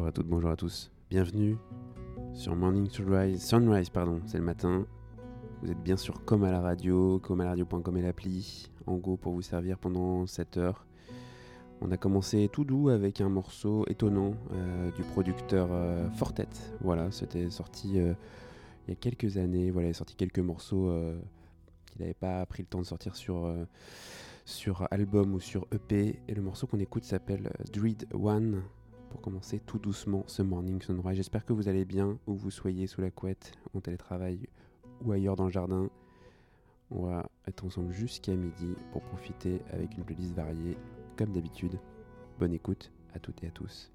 Bonjour à toutes, bonjour à tous. Bienvenue sur Morning Sunrise, Sunrise pardon, c'est le matin. Vous êtes bien sûr comme à la radio, comme à la radio.com et l'appli, en go pour vous servir pendant 7 heures. On a commencé tout doux avec un morceau étonnant euh, du producteur euh, Fortet. Voilà, c'était sorti euh, il y a quelques années. Voilà, il a sorti quelques morceaux qu'il n'avait pas pris le temps de sortir sur, sur album ou sur EP. Et le morceau qu'on écoute s'appelle Dread One pour commencer tout doucement ce Morning Sunrise. J'espère que vous allez bien, où vous soyez sous la couette, en télétravail ou ailleurs dans le jardin. On va être ensemble jusqu'à midi pour profiter avec une playlist variée, comme d'habitude. Bonne écoute à toutes et à tous.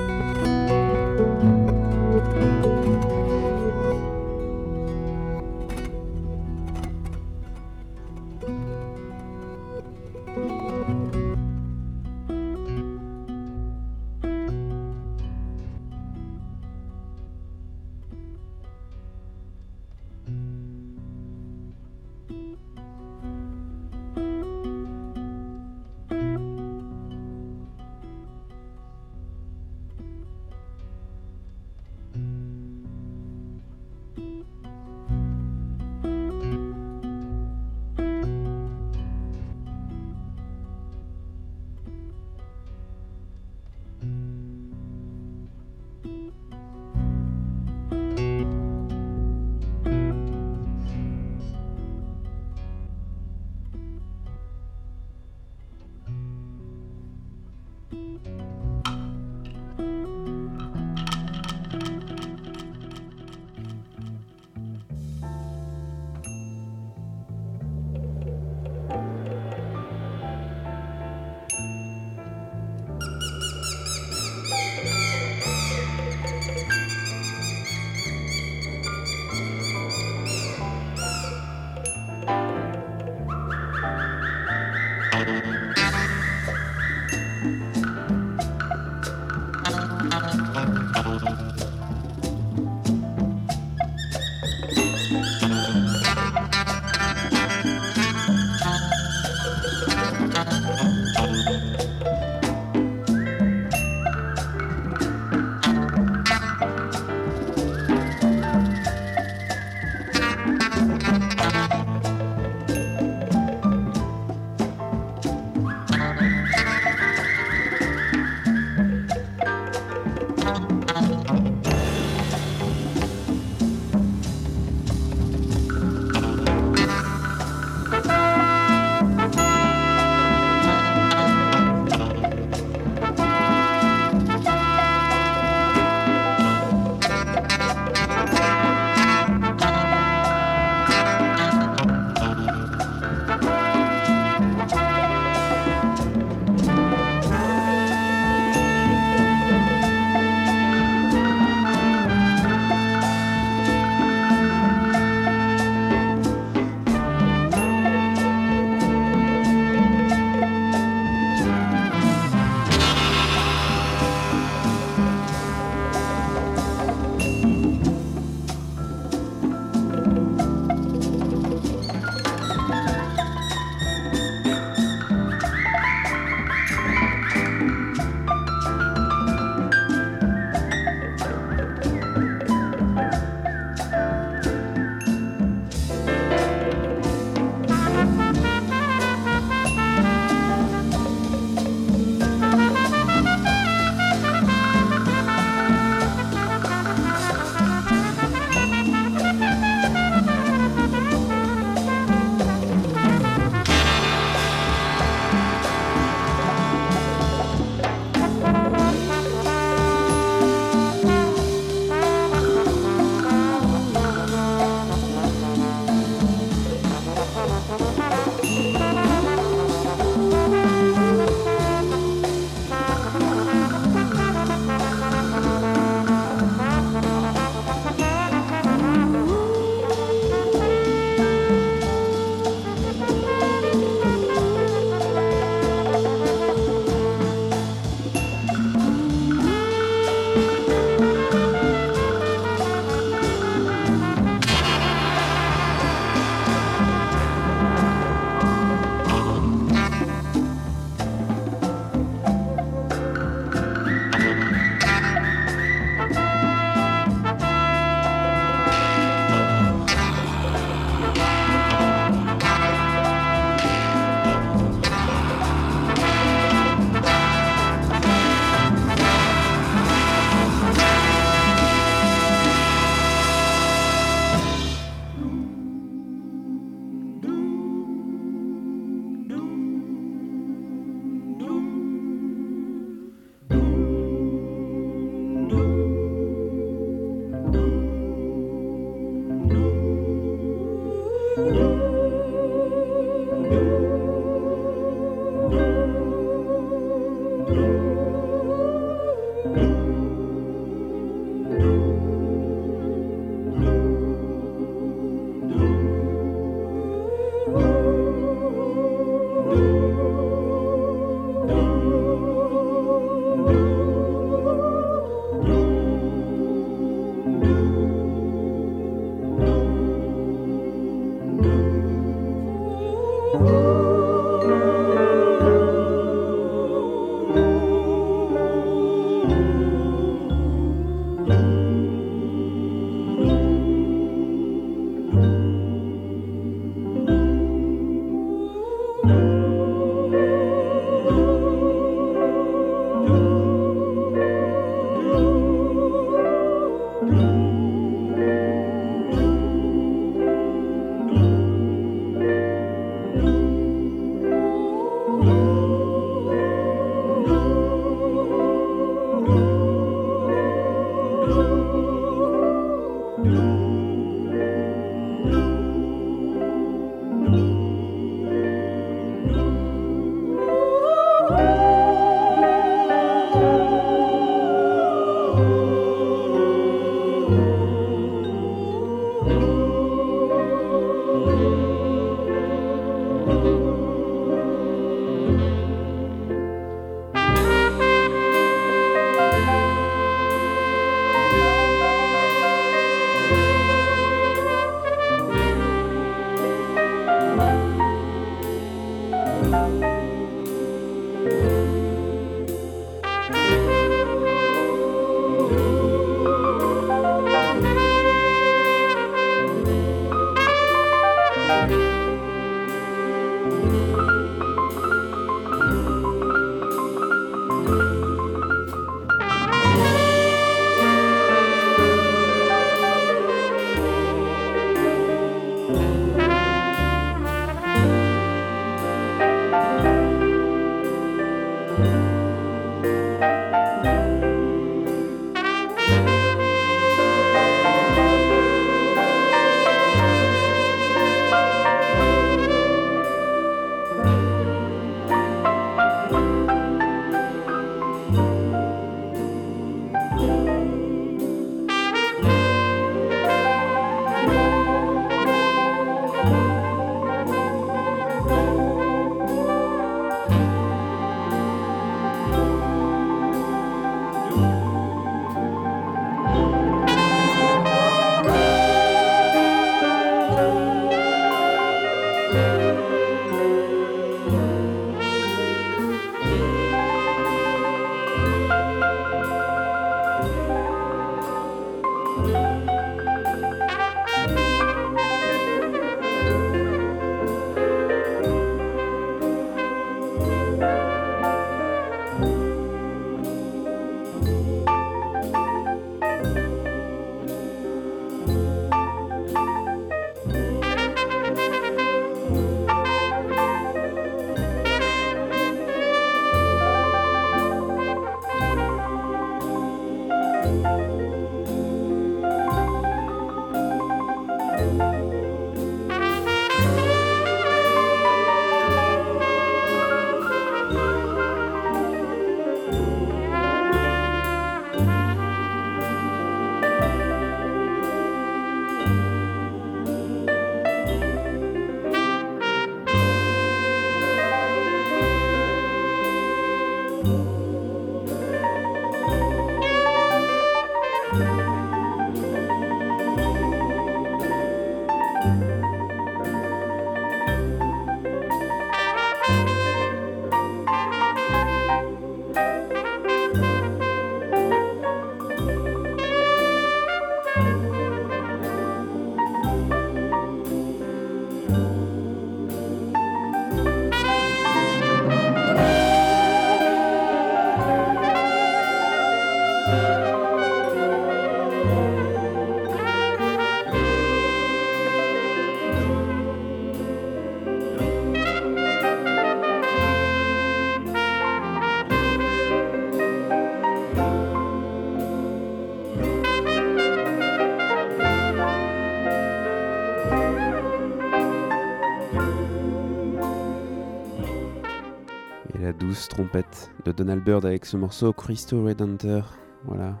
De Donald Byrd avec ce morceau Christo Redenter. Voilà.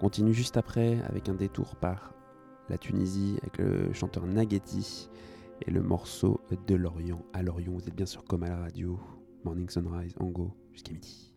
continue juste après avec un détour par la Tunisie avec le chanteur Nageti et le morceau de l'Orient à l'Orient. Vous êtes bien sûr comme à la radio. Morning Sunrise, Ango, jusqu'à midi.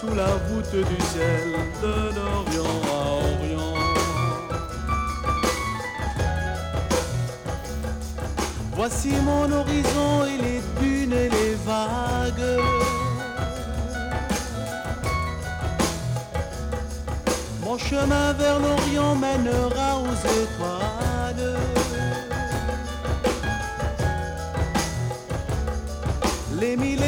Sous la voûte du ciel de l'Orient à Orient. Voici mon horizon et les dunes et les vagues. Mon chemin vers l'Orient mènera aux étoiles. Les mille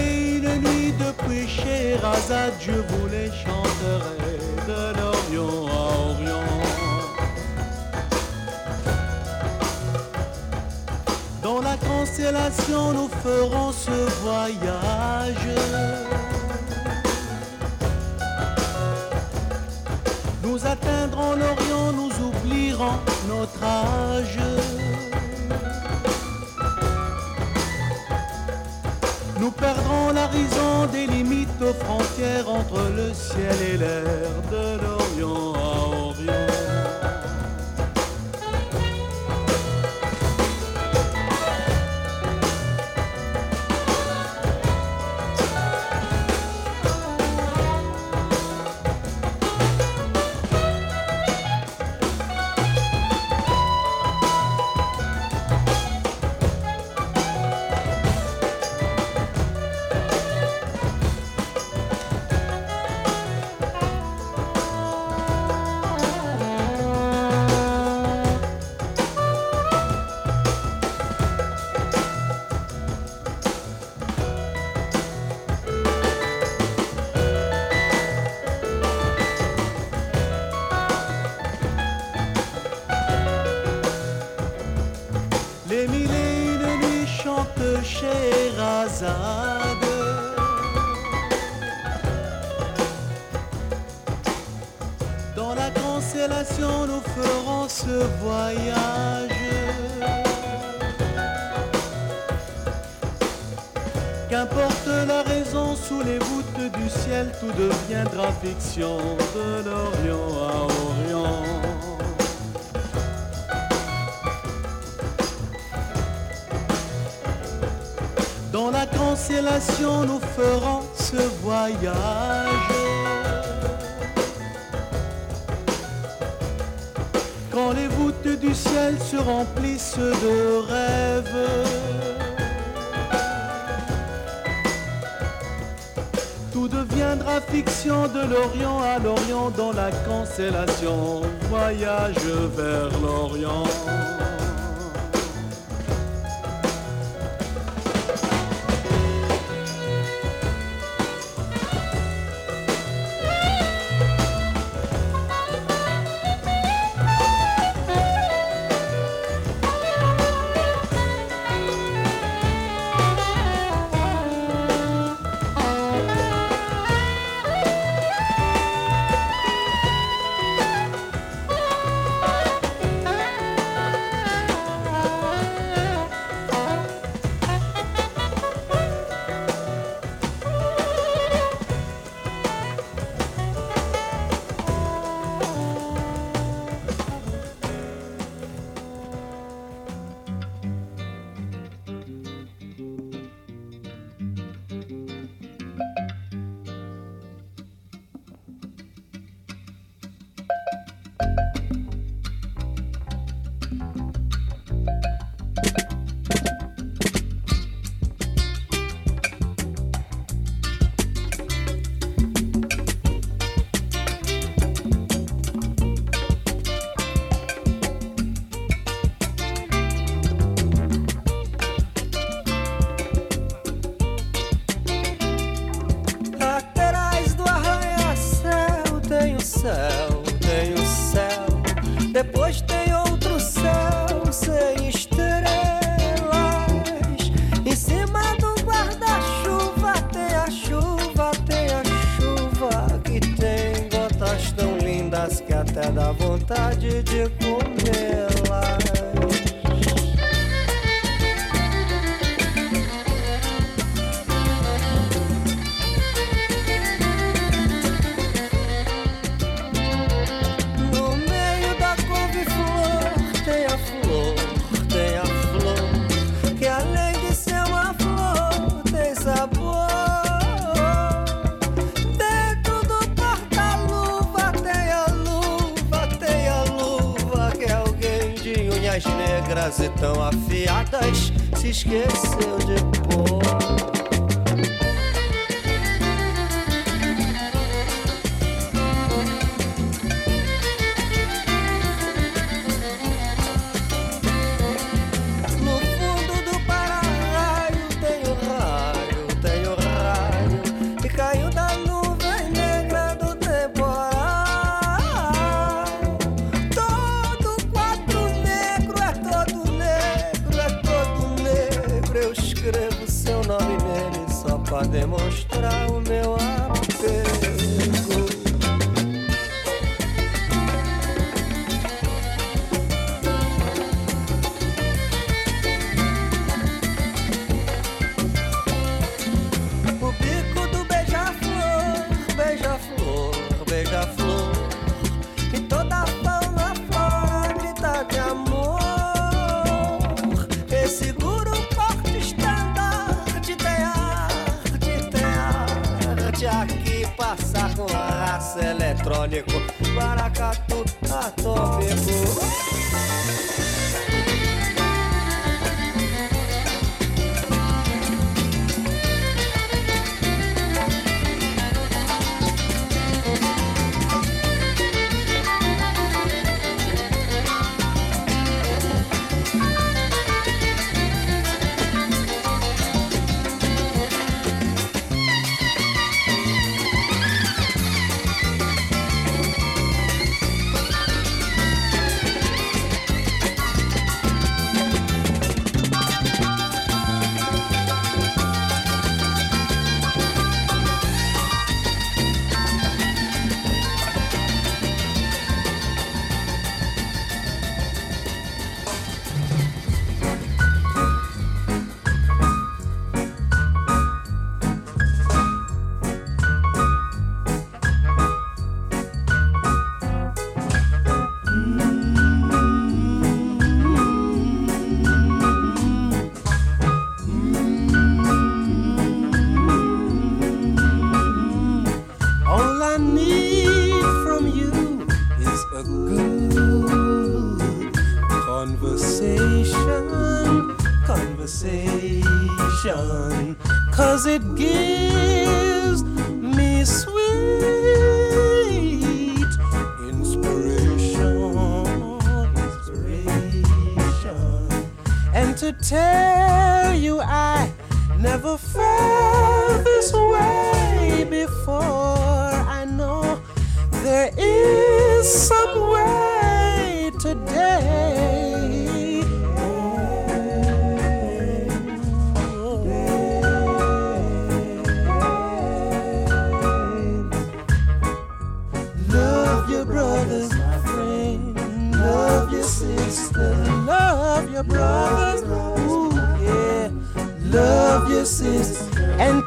depuis Sherazade, je vous les chanterai de l'Orient à Orient. Dans la constellation, nous ferons ce voyage. Nous atteindrons l'Orient, nous oublierons notre âge. Nous perdrons l'horizon des limites aux frontières entre le ciel et l'air de l'Orient à Orient. Dans la constellation, nous ferons ce voyage. Qu'importe la raison, sous les voûtes du ciel, tout deviendra fiction de l'Orient à Orient. Dans la constellation, nous ferons ce voyage. Quand les voûtes du ciel se remplissent de rêves. Tout deviendra fiction de l'Orient à l'Orient dans la constellation. Voyage vers l'Orient. でもしたら does it give?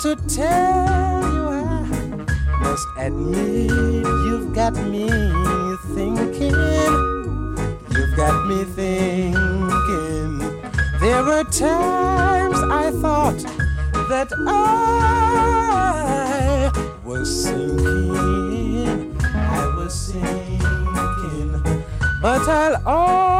to tell you I must admit you've got me thinking. You've got me thinking. There were times I thought that I was sinking. I was sinking. But I'll always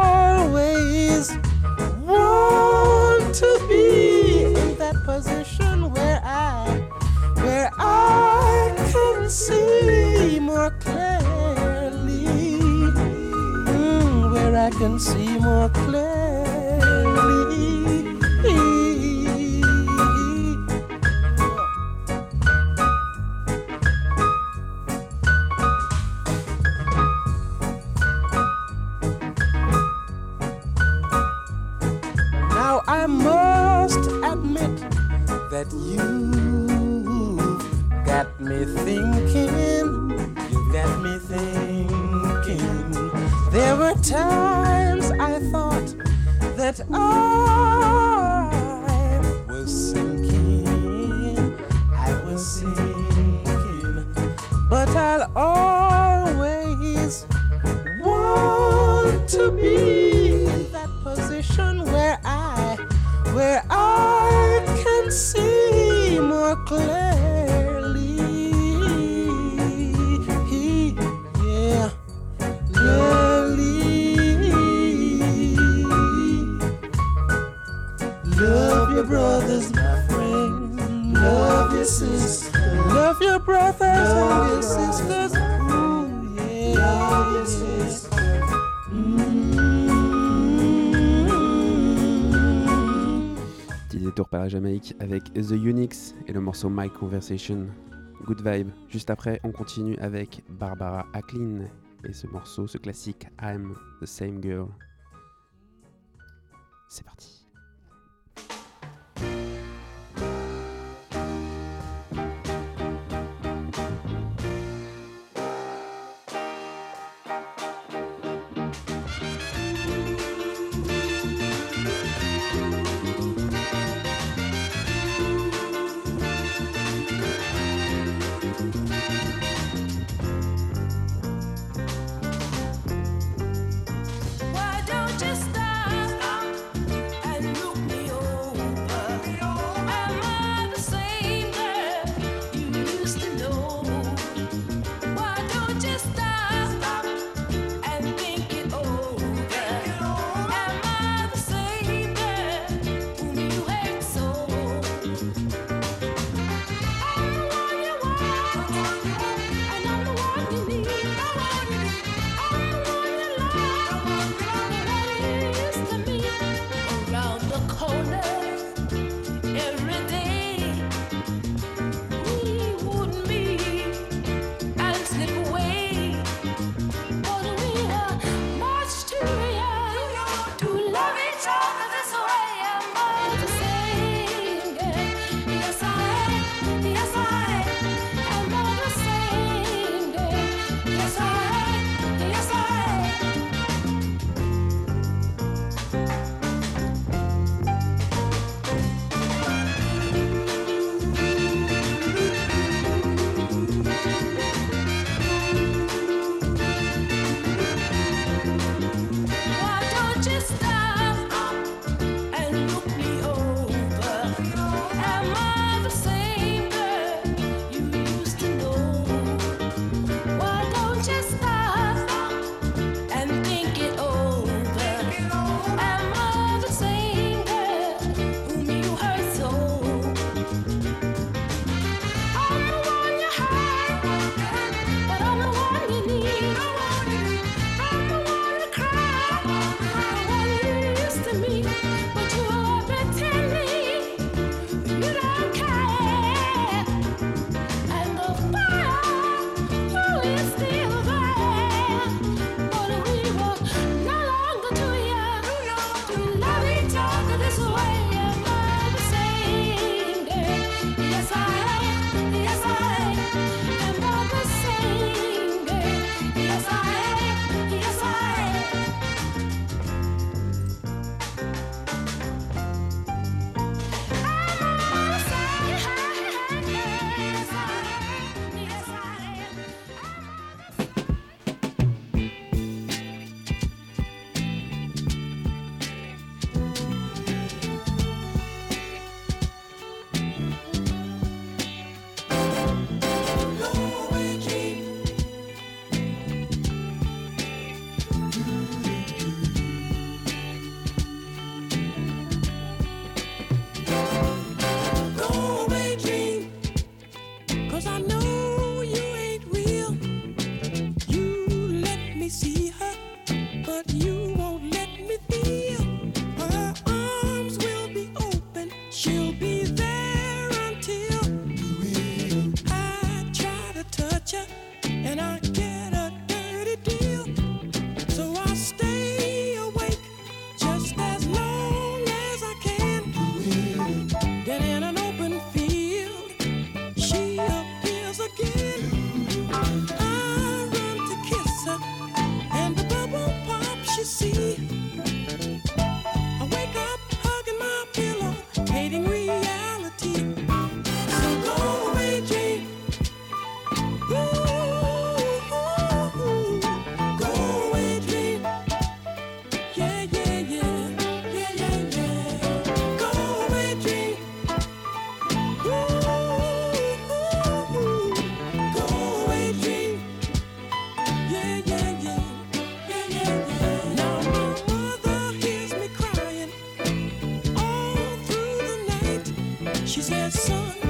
I must admit that you got me thinking. You got me thinking. There were times I thought that I was sinking. I was sinking. But I'll always want to be. Détour par la Jamaïque avec The Unix et le morceau My Conversation. Good vibe. Juste après, on continue avec Barbara Acklin et ce morceau, ce classique I'm the Same Girl. C'est parti. just sun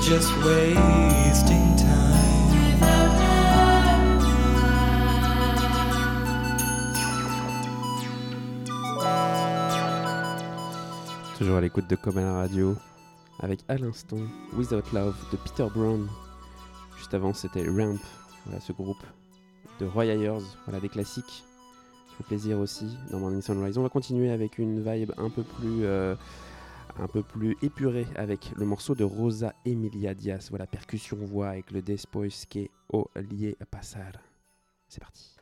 Just wasting time. Toujours à l'écoute de Common Radio avec à l'instant Without Love de Peter Brown. Juste avant, c'était Ramp, voilà, ce groupe de Roy Ayers, voilà des classiques. Fait plaisir aussi dans Morning Sunrise. On va continuer avec une vibe un peu plus. Euh, un peu plus épuré avec le morceau de Rosa Emilia Diaz. Voilà, percussion voix avec le Despois que o lié passar. C'est parti.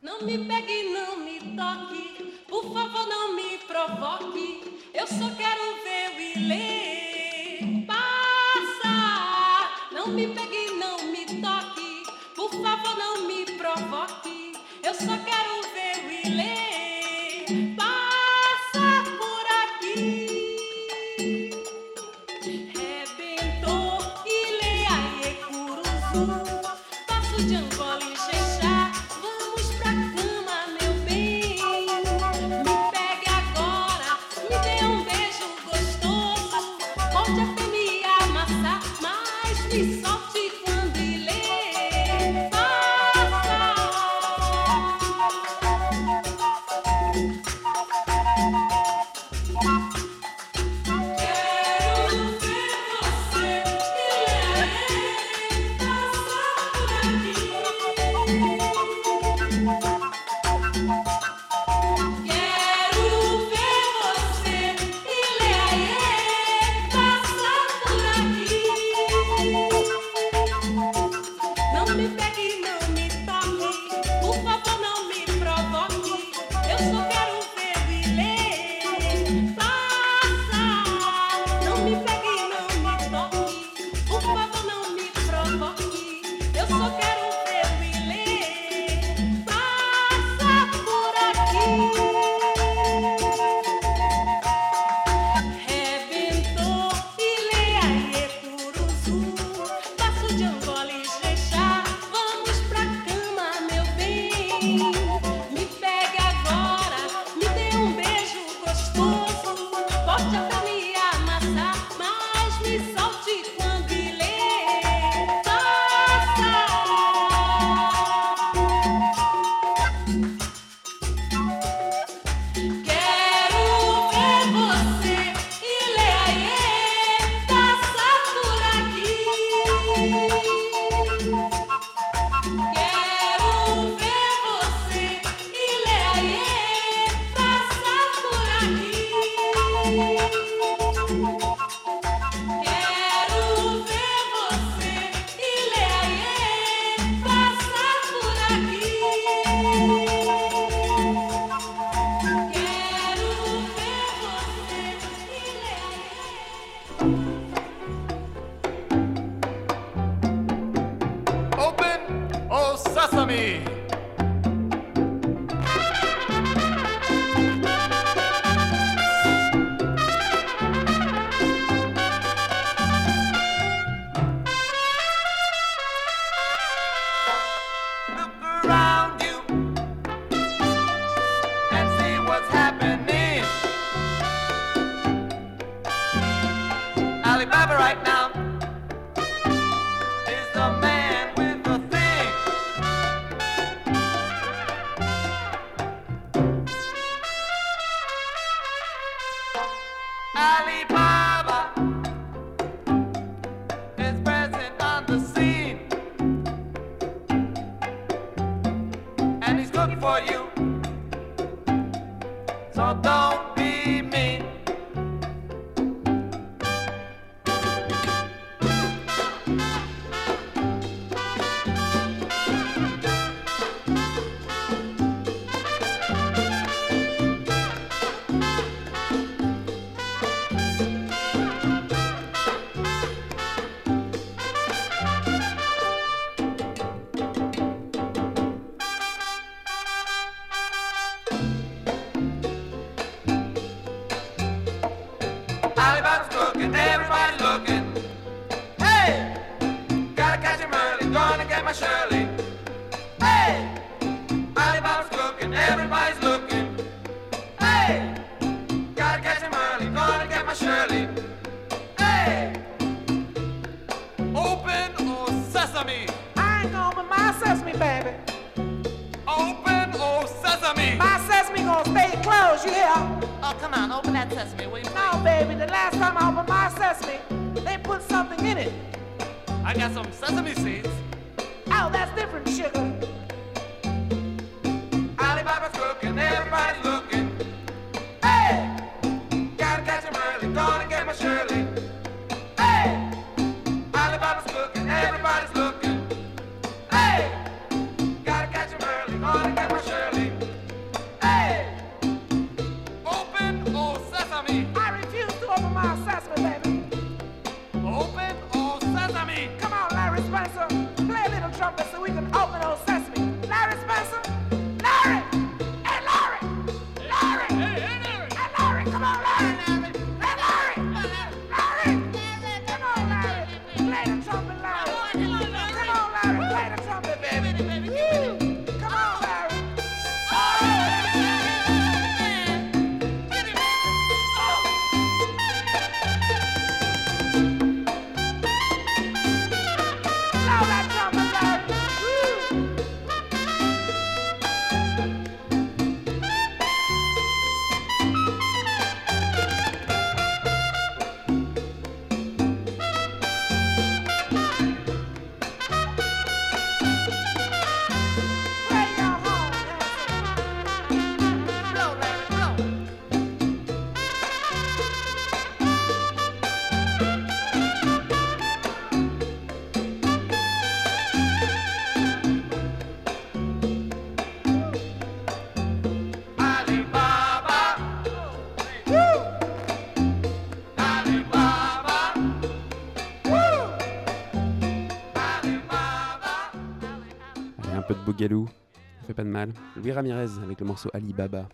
Louis Ramirez avec le morceau Alibaba.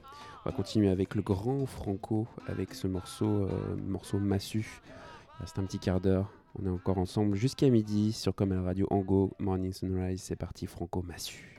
On va continuer avec le grand Franco avec ce morceau, euh, morceau Massu. C'est un petit quart d'heure. On est encore ensemble jusqu'à midi sur Common Radio Ango, Morning Sunrise. C'est parti, Franco Massu.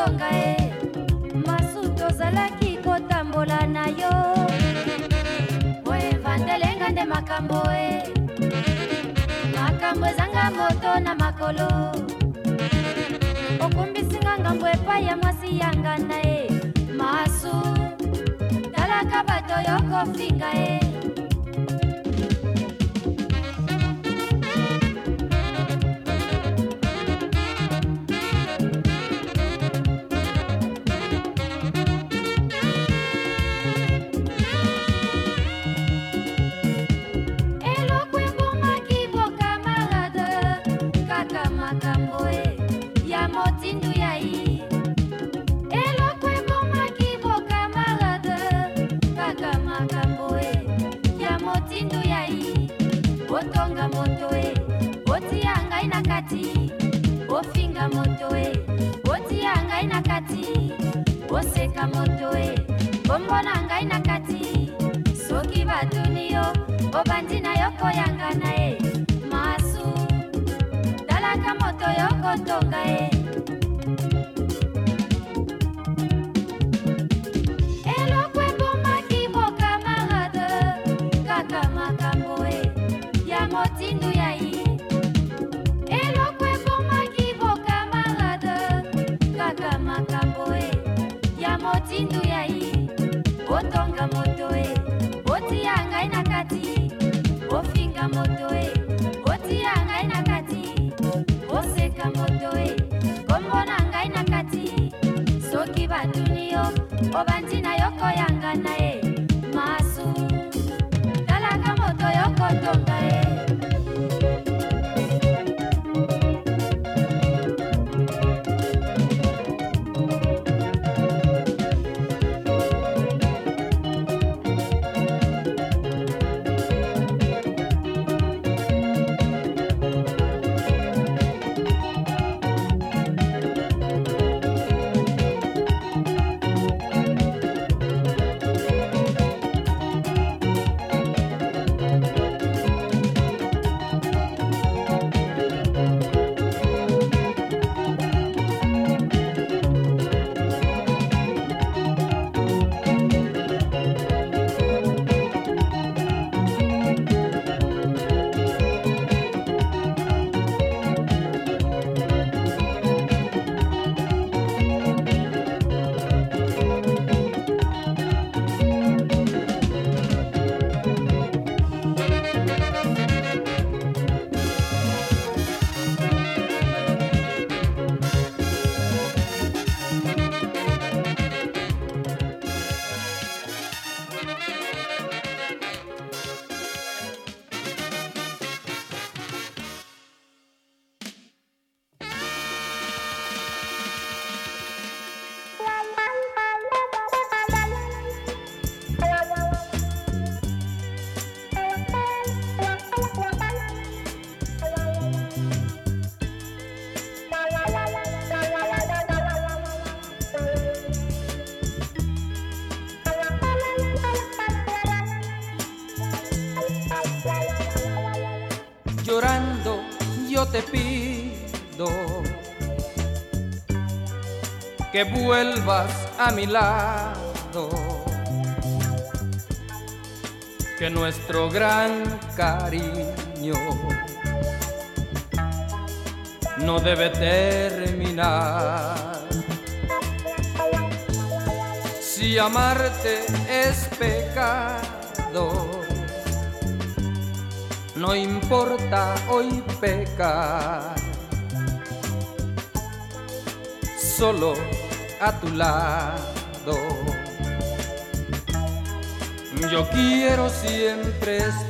kotonga ye masu tozalaki kotambola na yo. Po evandelenga nde makambo e. Makambo ezanga moto na makolo. Okumbisinga ngambo epai ya mwasi yanga na ye masu talaka bato yokofinga ye ngai na kati. Oseka moto e bongo na ngai na kati. Soki batuni yo obandi na yo koyanga na ye masu talaka moto yo kotonga ye batuni yo obanzi nayokoyanga na ye. Que vuelvas a mi lado, que nuestro gran cariño no debe terminar. Si amarte es pecado, no importa hoy pecar, solo a tu lado. Yo quiero siempre estar.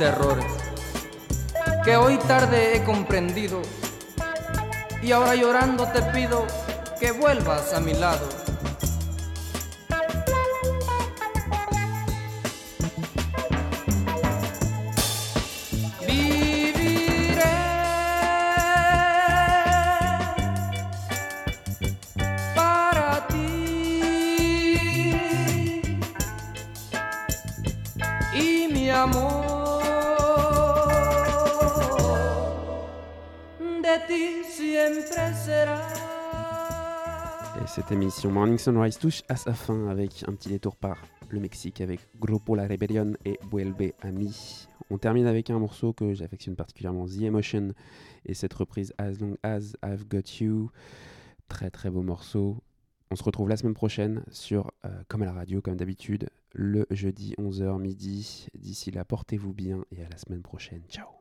Errores, que hoy tarde he comprendido y ahora llorando te pido que vuelvas a mi lado. Cette émission Morning Sunrise touche à sa fin avec un petit détour par le Mexique avec Grupo La Rebellion et Vuelve a mí. On termine avec un morceau que j'affectionne particulièrement, The Emotion, et cette reprise As Long As I've Got You. Très très beau morceau. On se retrouve la semaine prochaine sur euh, Comme à la radio, comme d'habitude, le jeudi 11h midi. D'ici là, portez-vous bien et à la semaine prochaine. Ciao